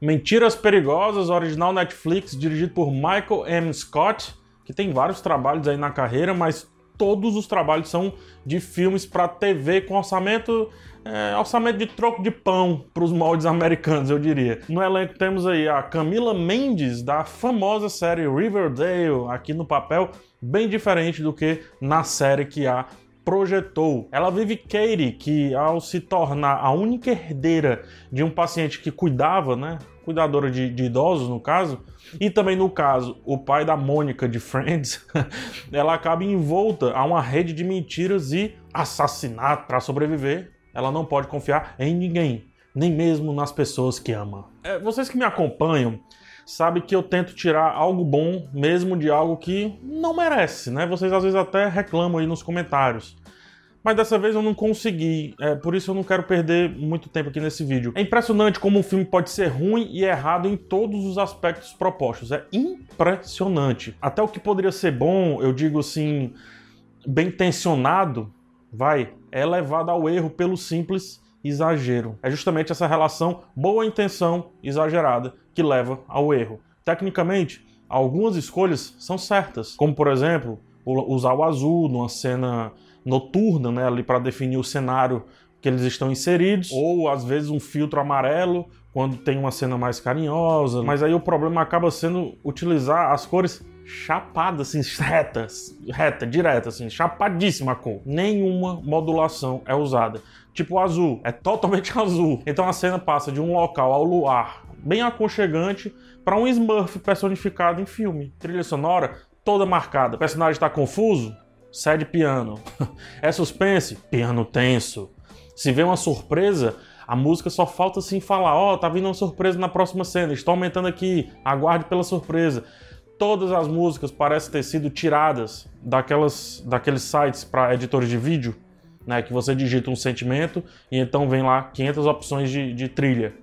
Mentiras Perigosas, original Netflix, dirigido por Michael M. Scott, que tem vários trabalhos aí na carreira, mas todos os trabalhos são de filmes para TV com orçamento é, orçamento de troco de pão para os moldes americanos, eu diria. No elenco temos aí a Camila Mendes, da famosa série Riverdale, aqui no papel, bem diferente do que na série que a projetou. Ela vive Katie, que ao se tornar a única herdeira de um paciente que cuidava, né, cuidadora de, de idosos no caso, e também no caso o pai da Mônica de Friends, ela acaba envolta a uma rede de mentiras e assassinato para sobreviver. Ela não pode confiar em ninguém, nem mesmo nas pessoas que ama. É, vocês que me acompanham sabe que eu tento tirar algo bom mesmo de algo que não merece, né? Vocês às vezes até reclamam aí nos comentários. Mas dessa vez eu não consegui, é, por isso eu não quero perder muito tempo aqui nesse vídeo. É impressionante como um filme pode ser ruim e errado em todos os aspectos propostos. É impressionante. Até o que poderia ser bom, eu digo assim, bem tensionado, vai, é levado ao erro pelo simples exagero. É justamente essa relação boa intenção exagerada que leva ao erro. Tecnicamente, algumas escolhas são certas, como por exemplo, usar o azul numa cena noturna, né, ali para definir o cenário que eles estão inseridos, ou às vezes um filtro amarelo quando tem uma cena mais carinhosa. Mas aí o problema acaba sendo utilizar as cores chapadas, assim, retas, reta, direta, assim, chapadíssima a cor. Nenhuma modulação é usada. Tipo azul, é totalmente azul. Então a cena passa de um local ao luar bem aconchegante para um Smurf personificado em filme. Trilha sonora toda marcada. O personagem está confuso? Cede piano. é suspense? Piano tenso. Se vê uma surpresa, a música só falta assim falar: Ó, oh, tá vindo uma surpresa na próxima cena, estou aumentando aqui, aguarde pela surpresa. Todas as músicas parecem ter sido tiradas daquelas, daqueles sites para editores de vídeo, né? Que você digita um sentimento e então vem lá 500 opções de, de trilha.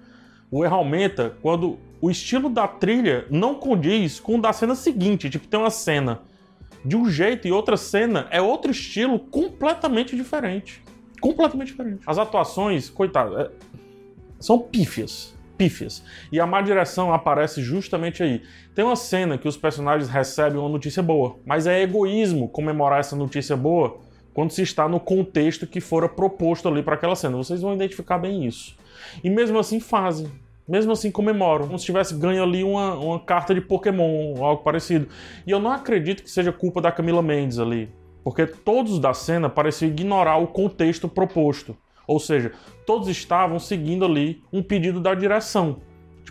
O erro aumenta quando o estilo da trilha não condiz com o da cena seguinte. Tipo, tem uma cena de um jeito e outra cena é outro estilo completamente diferente. Completamente diferente. As atuações, coitado, é... são pífias. Pífias. E a má direção aparece justamente aí. Tem uma cena que os personagens recebem uma notícia boa, mas é egoísmo comemorar essa notícia boa quando se está no contexto que fora proposto ali para aquela cena. Vocês vão identificar bem isso. E mesmo assim fazem. Mesmo assim comemoram, como se tivesse ganho ali uma, uma carta de Pokémon ou algo parecido. E eu não acredito que seja culpa da Camila Mendes ali, porque todos da cena pareciam ignorar o contexto proposto. Ou seja, todos estavam seguindo ali um pedido da direção.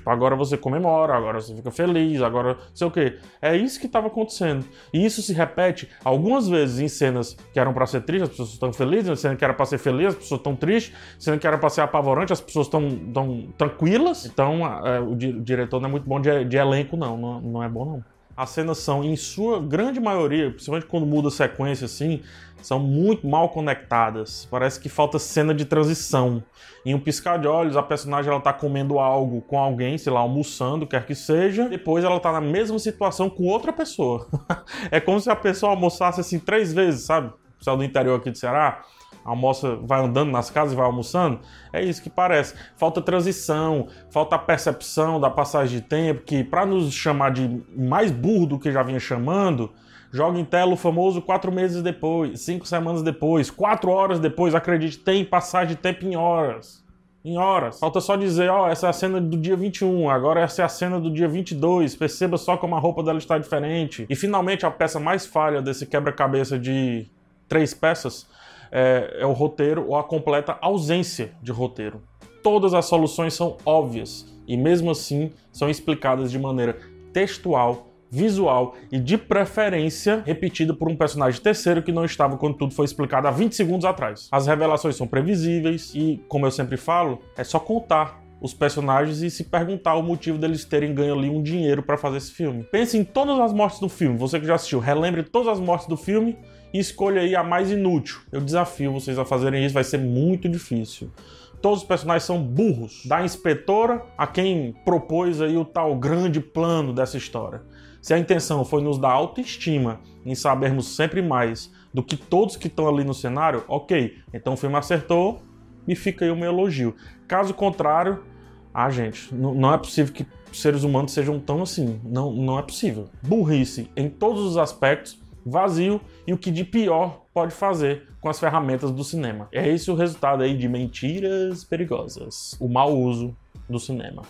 Tipo, agora você comemora, agora você fica feliz, agora sei o quê. É isso que estava acontecendo. E isso se repete algumas vezes em cenas que eram para ser tristes, as pessoas estão felizes, em cenas que era para ser feliz, as pessoas estão tristes, cena que era para ser apavorante, as pessoas estão tão tranquilas. Então, é, o, o, diretor não é muito bom de, de elenco, não. não. Não é bom, não. As cenas são, em sua grande maioria, principalmente quando muda a sequência assim, são muito mal conectadas. Parece que falta cena de transição. Em um piscar de olhos, a personagem ela tá comendo algo com alguém, sei lá, almoçando, quer que seja. Depois ela tá na mesma situação com outra pessoa. é como se a pessoa almoçasse assim três vezes, sabe? Pessoal do interior aqui do Ceará almoça, vai andando nas casas e vai almoçando. É isso que parece. Falta transição, falta a percepção da passagem de tempo, que para nos chamar de mais burro do que já vinha chamando, joga em tela o famoso quatro meses depois, cinco semanas depois, quatro horas depois, acredite, tem passagem de tempo em horas. Em horas. Falta só dizer, ó, oh, essa é a cena do dia 21, agora essa é a cena do dia 22, perceba só como a roupa dela está diferente. E finalmente a peça mais falha desse quebra-cabeça de três peças é, é o roteiro ou a completa ausência de roteiro. Todas as soluções são óbvias e mesmo assim são explicadas de maneira textual visual e de preferência repetida por um personagem terceiro que não estava quando tudo foi explicado há 20 segundos atrás. As revelações são previsíveis e, como eu sempre falo, é só contar os personagens e se perguntar o motivo deles terem ganho ali um dinheiro para fazer esse filme. Pense em todas as mortes do filme, você que já assistiu, relembre todas as mortes do filme e escolha aí a mais inútil. Eu desafio vocês a fazerem isso, vai ser muito difícil todos os personagens são burros, da inspetora a quem propôs aí o tal grande plano dessa história. Se a intenção foi nos dar autoestima em sabermos sempre mais do que todos que estão ali no cenário, ok, então o filme acertou e fica aí o meu elogio. Caso contrário, Ah, gente, não é possível que seres humanos sejam tão assim. Não, não é possível. Burrice em todos os aspectos, vazio e o que de pior pode fazer com as ferramentas do cinema. É esse o resultado aí de mentiras perigosas. O mau uso do cinema.